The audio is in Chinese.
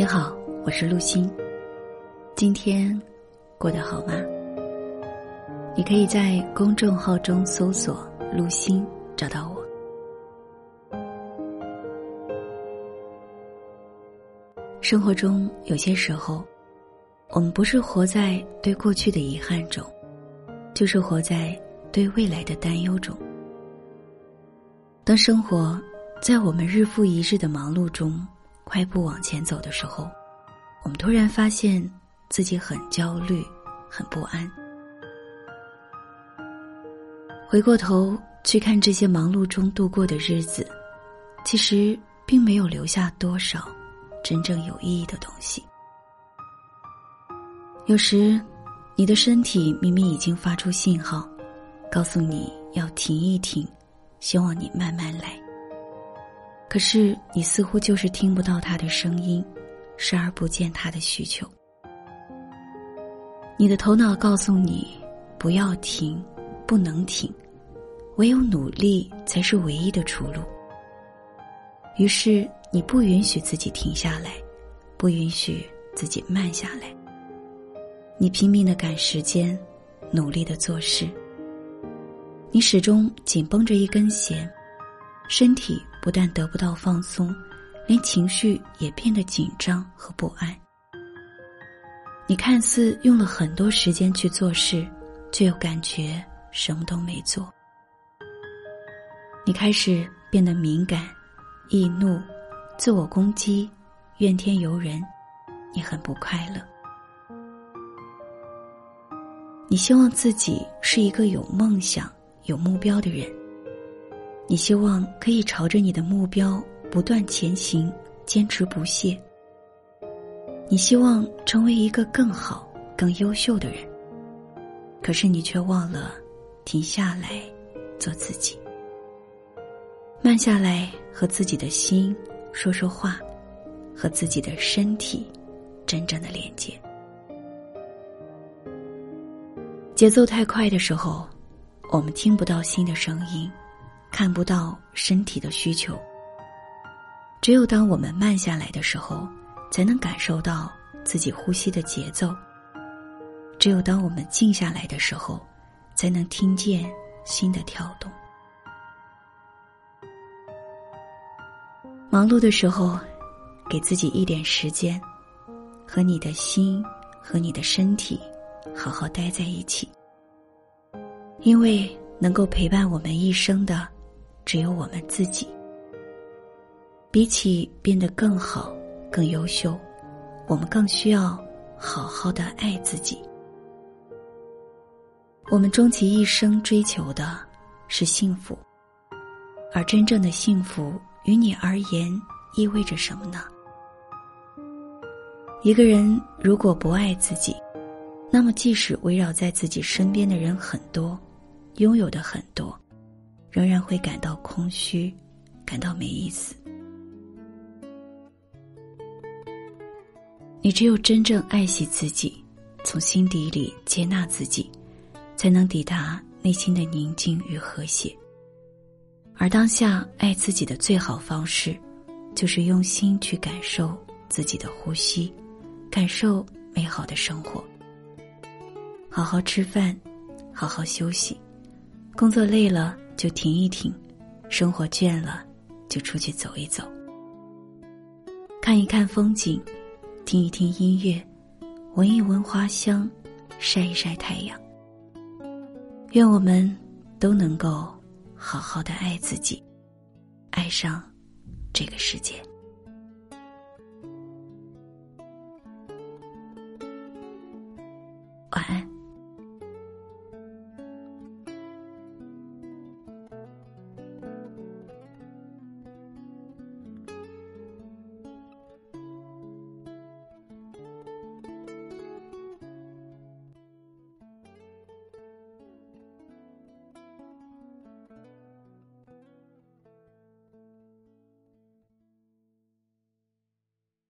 你好，我是陆欣。今天过得好吗？你可以在公众号中搜索“陆欣”，找到我。生活中有些时候，我们不是活在对过去的遗憾中，就是活在对未来的担忧中。当生活在我们日复一日的忙碌中，快步往前走的时候，我们突然发现自己很焦虑、很不安。回过头去看这些忙碌中度过的日子，其实并没有留下多少真正有意义的东西。有时，你的身体明明已经发出信号，告诉你要停一停，希望你慢慢来。可是你似乎就是听不到他的声音，视而不见他的需求。你的头脑告诉你不要停，不能停，唯有努力才是唯一的出路。于是你不允许自己停下来，不允许自己慢下来。你拼命的赶时间，努力的做事。你始终紧绷着一根弦。身体不但得不到放松，连情绪也变得紧张和不安。你看似用了很多时间去做事，却又感觉什么都没做。你开始变得敏感、易怒、自我攻击、怨天尤人，你很不快乐。你希望自己是一个有梦想、有目标的人。你希望可以朝着你的目标不断前行，坚持不懈。你希望成为一个更好、更优秀的人，可是你却忘了停下来，做自己，慢下来，和自己的心说说话，和自己的身体真正的连接。节奏太快的时候，我们听不到心的声音。看不到身体的需求。只有当我们慢下来的时候，才能感受到自己呼吸的节奏。只有当我们静下来的时候，才能听见心的跳动。忙碌的时候，给自己一点时间，和你的心和你的身体好好待在一起，因为能够陪伴我们一生的。只有我们自己。比起变得更好、更优秀，我们更需要好好的爱自己。我们终其一生追求的是幸福，而真正的幸福于你而言意味着什么呢？一个人如果不爱自己，那么即使围绕在自己身边的人很多，拥有的很多。仍然会感到空虚，感到没意思。你只有真正爱惜自己，从心底里接纳自己，才能抵达内心的宁静与和谐。而当下爱自己的最好方式，就是用心去感受自己的呼吸，感受美好的生活。好好吃饭，好好休息，工作累了。就停一停生活倦了就出去走一走。看一看风景听一听音乐闻一闻花香晒一晒太阳。愿我们都能够好好的爱自己爱上这个世界。晚安。